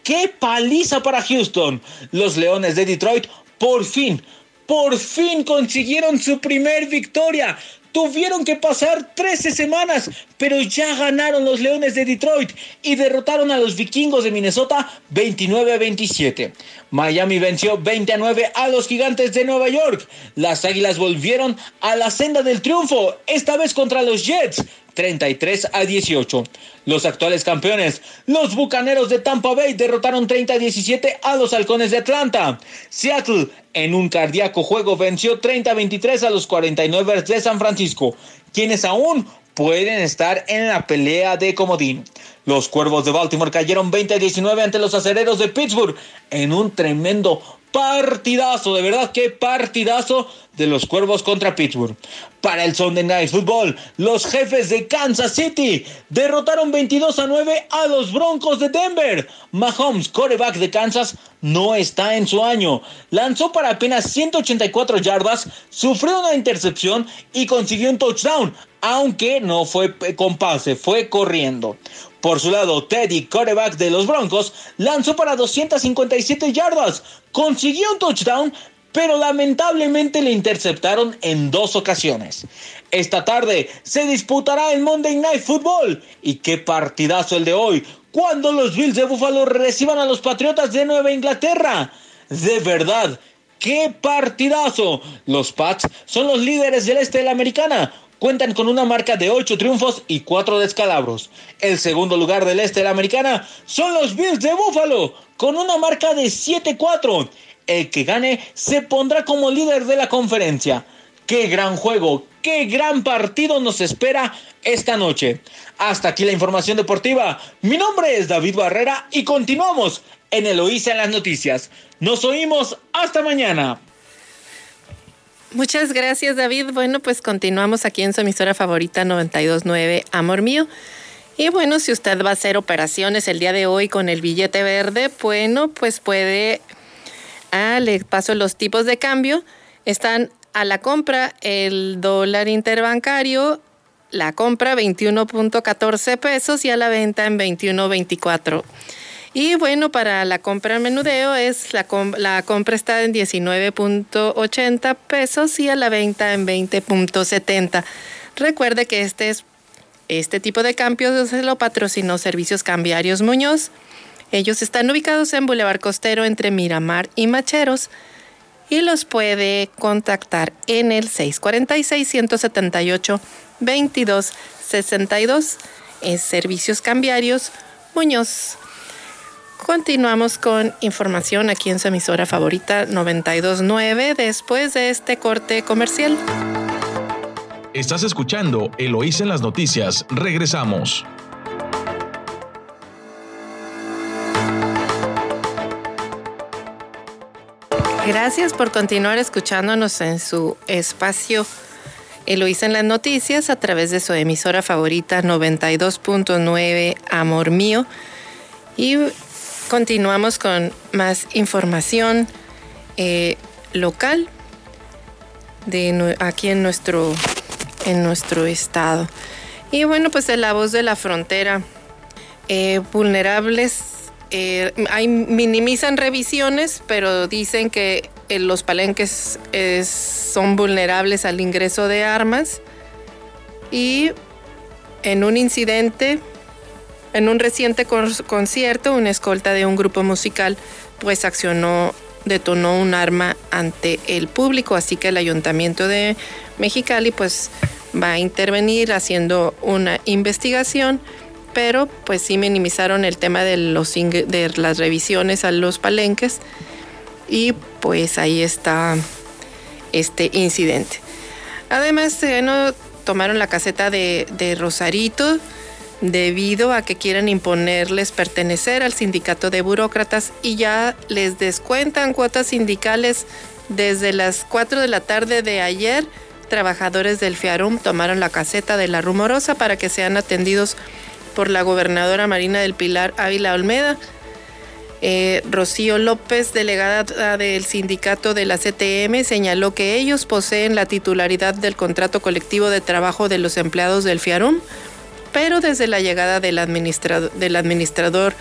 ¡Qué paliza para Houston! Los Leones de Detroit por fin, por fin consiguieron su primer victoria. Tuvieron que pasar 13 semanas, pero ya ganaron los Leones de Detroit y derrotaron a los Vikingos de Minnesota 29 a 27. Miami venció 20 a 9 a los Gigantes de Nueva York. Las Águilas volvieron a la senda del triunfo, esta vez contra los Jets 33 a 18. Los actuales campeones, los Bucaneros de Tampa Bay, derrotaron 30 a 17 a los Halcones de Atlanta. Seattle, en un cardíaco juego, venció 30 a 23 a los 49 de San Francisco, quienes aún pueden estar en la pelea de comodín. Los Cuervos de Baltimore cayeron 20 a 19 ante los Acereros de Pittsburgh en un tremendo partidazo, de verdad qué partidazo de los Cuervos contra Pittsburgh. Para el Sunday Night Football, los jefes de Kansas City derrotaron 22 a 9 a los Broncos de Denver. Mahomes, coreback de Kansas, no está en su año. Lanzó para apenas 184 yardas, sufrió una intercepción y consiguió un touchdown, aunque no fue con pase, fue corriendo. Por su lado, Teddy, coreback de los Broncos, lanzó para 257 yardas, consiguió un touchdown, pero lamentablemente le interceptaron en dos ocasiones. Esta tarde se disputará el Monday Night Football. Y qué partidazo el de hoy, cuando los Bills de Buffalo reciban a los Patriotas de Nueva Inglaterra. De verdad, qué partidazo. Los Pats son los líderes del este de la americana. Cuentan con una marca de 8 triunfos y 4 descalabros. El segundo lugar del este de la americana son los Bills de Buffalo, con una marca de 7-4 el que gane se pondrá como líder de la conferencia. Qué gran juego, qué gran partido nos espera esta noche. Hasta aquí la información deportiva. Mi nombre es David Barrera y continuamos en Eloísa en las noticias. Nos oímos hasta mañana. Muchas gracias David. Bueno, pues continuamos aquí en su emisora favorita 929 Amor Mío. Y bueno, si usted va a hacer operaciones el día de hoy con el billete verde, bueno, pues puede Ah, le paso los tipos de cambio. Están a la compra el dólar interbancario, la compra 21.14 pesos y a la venta en 21.24. Y bueno, para la compra en menudeo es la, la compra está en 19.80 pesos y a la venta en 20.70. Recuerde que este es este tipo de cambio se lo patrocinó Servicios Cambiarios Muñoz. Ellos están ubicados en Boulevard Costero entre Miramar y Macheros y los puede contactar en el 646-178-2262. Es Servicios Cambiarios Muñoz. Continuamos con información aquí en su emisora favorita 929 después de este corte comercial. Estás escuchando Eloís en las noticias. Regresamos. Gracias por continuar escuchándonos en su espacio Eloísa en las noticias a través de su emisora favorita 92.9 Amor Mío. Y continuamos con más información eh, local de aquí en nuestro, en nuestro estado. Y bueno, pues de la voz de la frontera, eh, vulnerables eh, minimizan revisiones, pero dicen que eh, los palenques son vulnerables al ingreso de armas. Y en un incidente, en un reciente concierto, una escolta de un grupo musical pues accionó, detonó un arma ante el público, así que el ayuntamiento de Mexicali pues va a intervenir haciendo una investigación pero pues sí minimizaron el tema de, los, de las revisiones a los palenques y pues ahí está este incidente. Además, no tomaron la caseta de Rosarito debido a que quieren imponerles pertenecer al sindicato de burócratas y ya les descuentan cuotas sindicales desde las 4 de la tarde de ayer. Trabajadores del FIARUM tomaron la caseta de la Rumorosa para que sean atendidos por la gobernadora Marina del Pilar Ávila Olmeda. Eh, Rocío López, delegada del sindicato de la CTM, señaló que ellos poseen la titularidad del contrato colectivo de trabajo de los empleados del FIARUM, pero desde la llegada del, administrador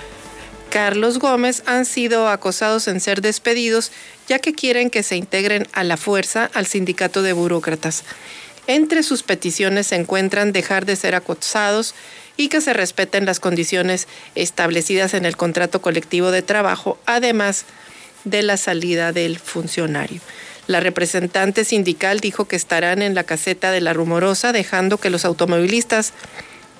Carlos Gómez han sido acosados en ser despedidos ya que quieren que se integren a la fuerza al sindicato de burócratas. Entre sus peticiones se encuentran dejar de ser acosados y que se respeten las condiciones establecidas en el contrato colectivo de trabajo, además de la salida del funcionario. La representante sindical dijo que estarán en la caseta de la rumorosa, dejando que los automovilistas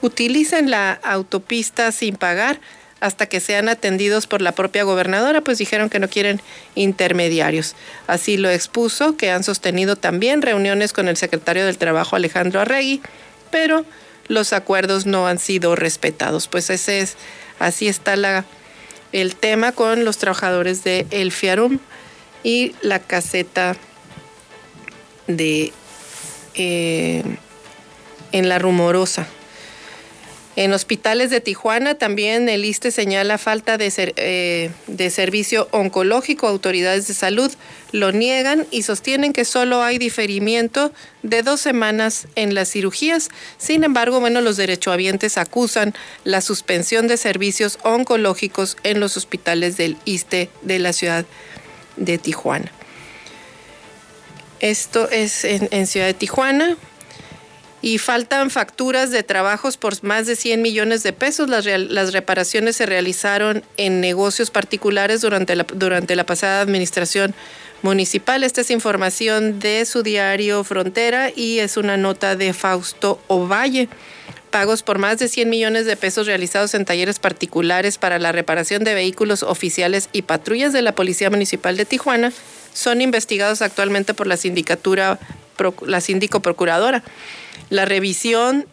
utilicen la autopista sin pagar hasta que sean atendidos por la propia gobernadora, pues dijeron que no quieren intermediarios. Así lo expuso, que han sostenido también reuniones con el secretario del Trabajo Alejandro Arregui, pero los acuerdos no han sido respetados. Pues ese es, así está la, el tema con los trabajadores de El Fiarum y la caseta de eh, en la rumorosa. En hospitales de Tijuana también el ISTE señala falta de, eh, de, servicio oncológico. Autoridades de salud lo niegan y sostienen que solo hay diferimiento de dos semanas en las cirugías. Sin embargo, bueno, los derechohabientes acusan la suspensión de servicios oncológicos en los hospitales del ISTE de la ciudad de Tijuana. Esto es en Ciudad de Tijuana y faltan facturas de trabajos por más de 100 millones de pesos. Las, las reparaciones se realizaron en negocios particulares durante la, durante la pasada administración municipal. Esta es información de su diario Frontera y es una nota de Fausto Ovalle. Pagos por más de 100 millones de pesos realizados en talleres particulares para la reparación de vehículos oficiales y patrullas de la Policía Municipal de Tijuana son investigados actualmente por la sindicatura, la síndico procuradora. La revisión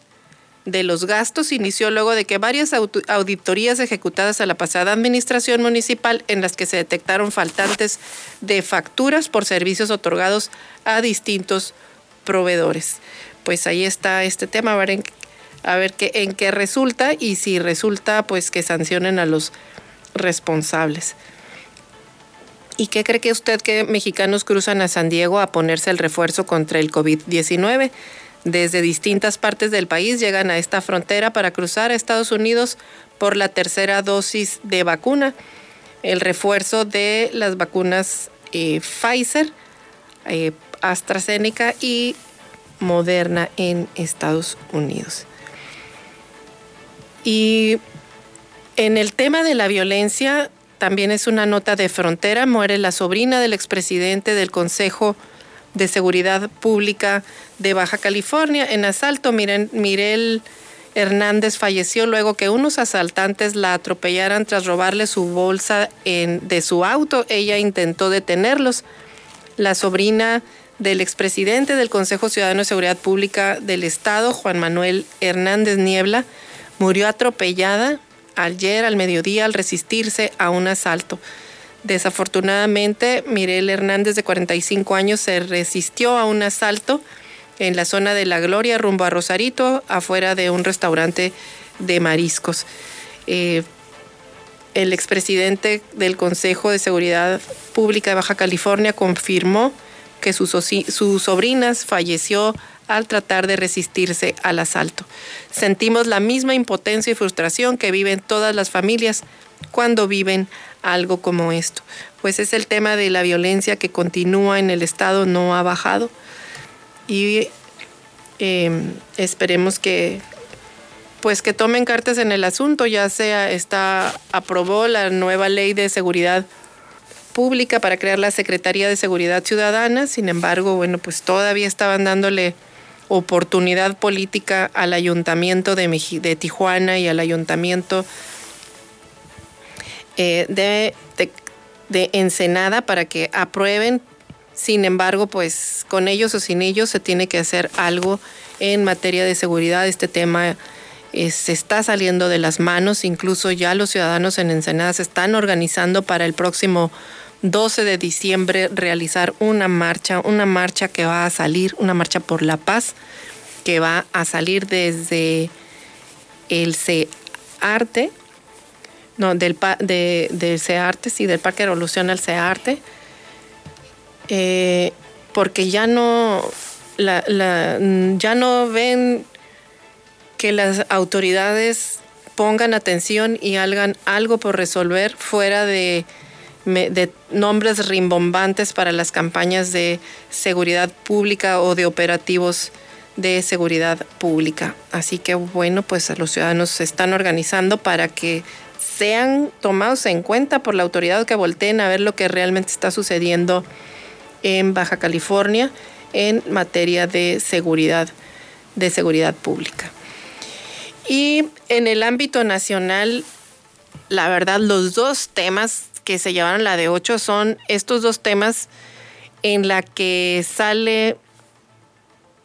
de los gastos inició luego de que varias auditorías ejecutadas a la pasada administración municipal en las que se detectaron faltantes de facturas por servicios otorgados a distintos proveedores. Pues ahí está este tema, a ver en, a ver qué, en qué resulta y si resulta, pues que sancionen a los responsables. ¿Y qué cree que usted que mexicanos cruzan a San Diego a ponerse el refuerzo contra el COVID-19? desde distintas partes del país llegan a esta frontera para cruzar a Estados Unidos por la tercera dosis de vacuna, el refuerzo de las vacunas eh, Pfizer, eh, AstraZeneca y Moderna en Estados Unidos. Y en el tema de la violencia, también es una nota de frontera, muere la sobrina del expresidente del Consejo de Seguridad Pública de Baja California. En asalto, Miren, Mirel Hernández falleció luego que unos asaltantes la atropellaran tras robarle su bolsa en, de su auto. Ella intentó detenerlos. La sobrina del expresidente del Consejo Ciudadano de Seguridad Pública del Estado, Juan Manuel Hernández Niebla, murió atropellada ayer al mediodía al resistirse a un asalto. Desafortunadamente, Mirel Hernández, de 45 años, se resistió a un asalto en la zona de La Gloria, rumbo a Rosarito, afuera de un restaurante de mariscos. Eh, el expresidente del Consejo de Seguridad Pública de Baja California confirmó que su, su sobrina falleció al tratar de resistirse al asalto. Sentimos la misma impotencia y frustración que viven todas las familias cuando viven algo como esto. Pues es el tema de la violencia que continúa en el Estado, no ha bajado. Y em, esperemos que pues que tomen cartas en el asunto, ya sea está aprobó la nueva ley de seguridad pública para crear la Secretaría de Seguridad Ciudadana, sin embargo, bueno, pues todavía estaban dándole oportunidad política al ayuntamiento de, de Tijuana y al ayuntamiento eh, de, de, Ensenada para que aprueben. Sin embargo, pues con ellos o sin ellos se tiene que hacer algo en materia de seguridad. Este tema eh, se está saliendo de las manos. Incluso ya los ciudadanos en Ensenada se están organizando para el próximo 12 de diciembre realizar una marcha, una marcha que va a salir, una marcha por la paz, que va a salir desde el CEARTE, no, del, de, del CEARTE, sí, del Parque Revolución al CEARTE, eh, porque ya no, la, ya no ven que las autoridades pongan atención y hagan algo por resolver fuera de, de nombres rimbombantes para las campañas de seguridad pública o de operativos de seguridad pública. Así que bueno, pues los ciudadanos se están organizando para que sean tomados en cuenta por la autoridad que volteen a ver lo que realmente está sucediendo en Baja California en materia de seguridad, de seguridad pública. Y en el ámbito nacional, la verdad, los dos temas que se llevaron la de ocho son estos dos temas en la que sale,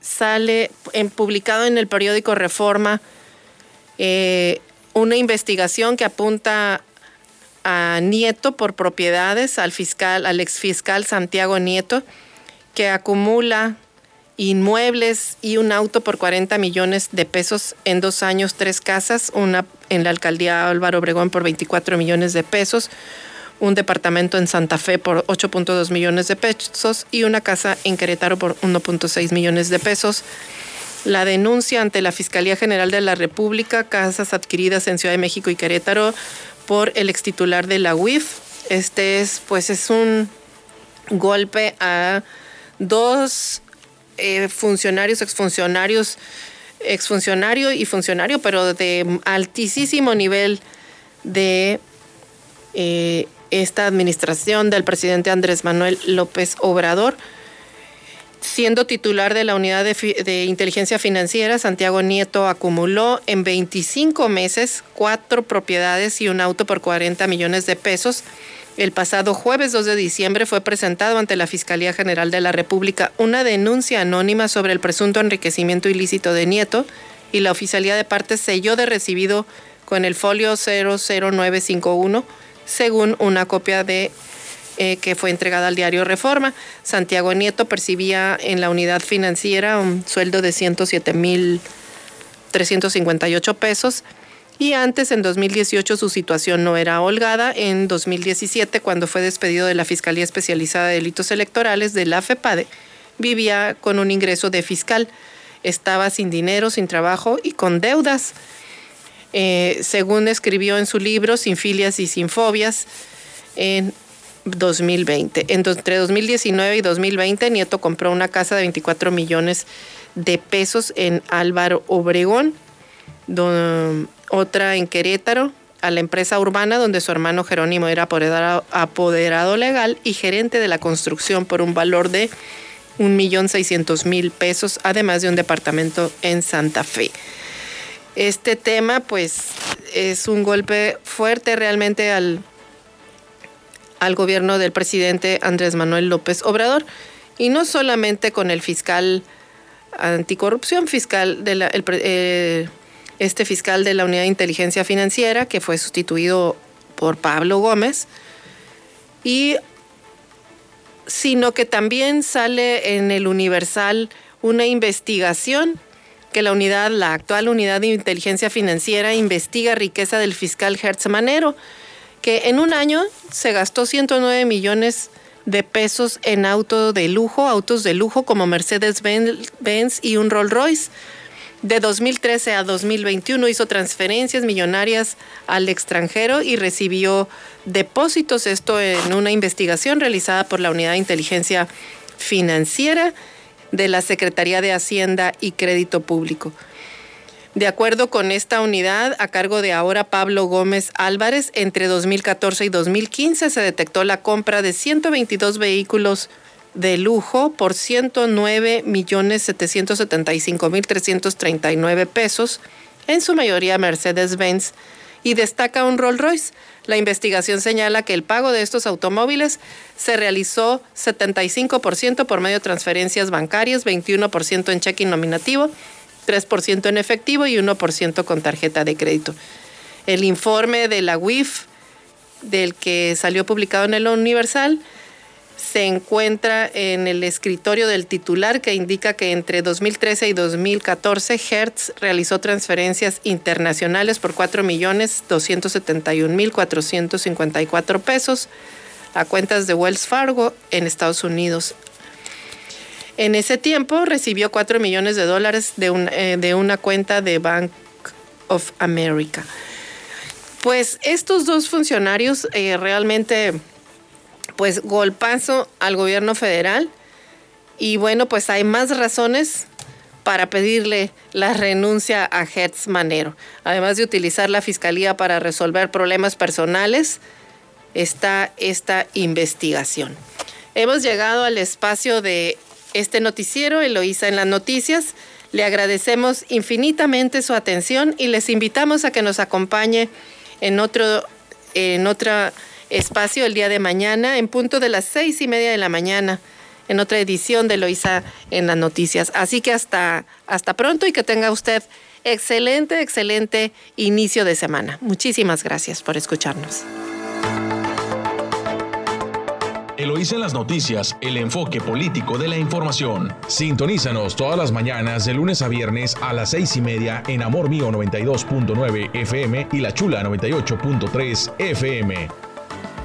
sale en, publicado en el periódico Reforma eh, una investigación que apunta a Nieto por propiedades, al fiscal, al exfiscal Santiago Nieto, que acumula inmuebles y un auto por 40 millones de pesos en dos años, tres casas, una en la alcaldía Álvaro Obregón por 24 millones de pesos, un departamento en Santa Fe por 8.2 millones de pesos y una casa en Querétaro por 1.6 millones de pesos. La denuncia ante la Fiscalía General de la República, casas adquiridas en Ciudad de México y Querétaro por el extitular de la UIF. Este es, pues, es un golpe a dos eh, funcionarios, exfuncionarios, exfuncionario y funcionario, pero de altísimo nivel de eh, esta administración del presidente Andrés Manuel López Obrador. Siendo titular de la unidad de, inteligencia financiera, Santiago Nieto acumuló en 25 meses cuatro propiedades y un auto por 40 millones de pesos. El pasado jueves 2 de diciembre fue presentado ante la Fiscalía General de la República una denuncia anónima sobre el presunto enriquecimiento ilícito de Nieto y la oficialía de partes selló de recibido con el folio 00951 según una copia de eh, que fue entregada al diario Reforma. Santiago Nieto percibía en la unidad financiera un sueldo de 107.358 pesos y antes, en 2018, su situación no era holgada. En 2017, cuando fue despedido de la Fiscalía Especializada de Delitos Electorales de la FEPADE, vivía con un ingreso de fiscal. Estaba sin dinero, sin trabajo y con deudas. Eh, según escribió en su libro Sin filias y sin fobias, en 2020. Entre 2019 y 2020, Nieto compró una casa de 24 millones de pesos en Álvaro Obregón, otra en Querétaro, a la empresa urbana donde su hermano Jerónimo era apoderado, legal y gerente de la construcción por un valor de 1.600.000 pesos, además de un departamento en Santa Fe. Este tema pues es un golpe fuerte realmente al, al gobierno del presidente Andrés Manuel López Obrador. Y no solamente con el fiscal anticorrupción fiscal de la, eh, este fiscal de la Unidad de Inteligencia Financiera que fue sustituido por Pablo Gómez y sino que también sale en el Universal una investigación que la unidad, la actual unidad de inteligencia financiera, investiga riqueza del fiscal Hertz Manero, que en un año se gastó 109 millones de pesos en autos de lujo, autos de lujo como Mercedes-Benz y un Rolls Royce. De 2013 a 2021 hizo transferencias millonarias al extranjero y recibió depósitos, esto en una investigación realizada por la Unidad de Inteligencia Financiera de la Secretaría de Hacienda y Crédito Público. De acuerdo con esta unidad, a cargo de ahora Pablo Gómez Álvarez, entre 2014 y 2015 se detectó la compra de 122 vehículos de lujo por 109 millones 775 mil 339 pesos, en su mayoría Mercedes-Benz, y destaca un Rolls Royce la investigación señala que el pago de estos automóviles se realizó 75% por medio de transferencias bancarias, 21% en cheque nominativo, 3% en efectivo y 1% con tarjeta de crédito. El informe de la UIF, del que salió publicado en el Universal, se encuentra en el escritorio del titular que indica que entre 2013 y 2014 Hertz realizó transferencias internacionales por 4.271.454 pesos a cuentas de Wells Fargo en Estados Unidos. En ese tiempo recibió 4 millones de dólares de, eh, de una cuenta de Bank of America. Pues estos dos funcionarios eh, realmente pues golpazo al gobierno federal y bueno, pues hay más razones para pedirle la renuncia a Hertz Manero. Además de utilizar la fiscalía para resolver problemas personales, está esta investigación. Hemos llegado al espacio de este noticiero, Eloísa en las noticias. Le agradecemos infinitamente su atención y les invitamos a que nos acompañe en otro, en otra espacio el día de mañana en punto de las seis y media de la mañana en otra edición de Loisa en las noticias. Así que hasta, hasta pronto y que tenga usted excelente, excelente inicio de semana. Muchísimas gracias por escucharnos. Eloísa en las noticias, el enfoque político de la información. Sintonízanos todas las mañanas de lunes a viernes a las seis y media en Amor Mío 92.9 FM y La Chula 98.3 FM.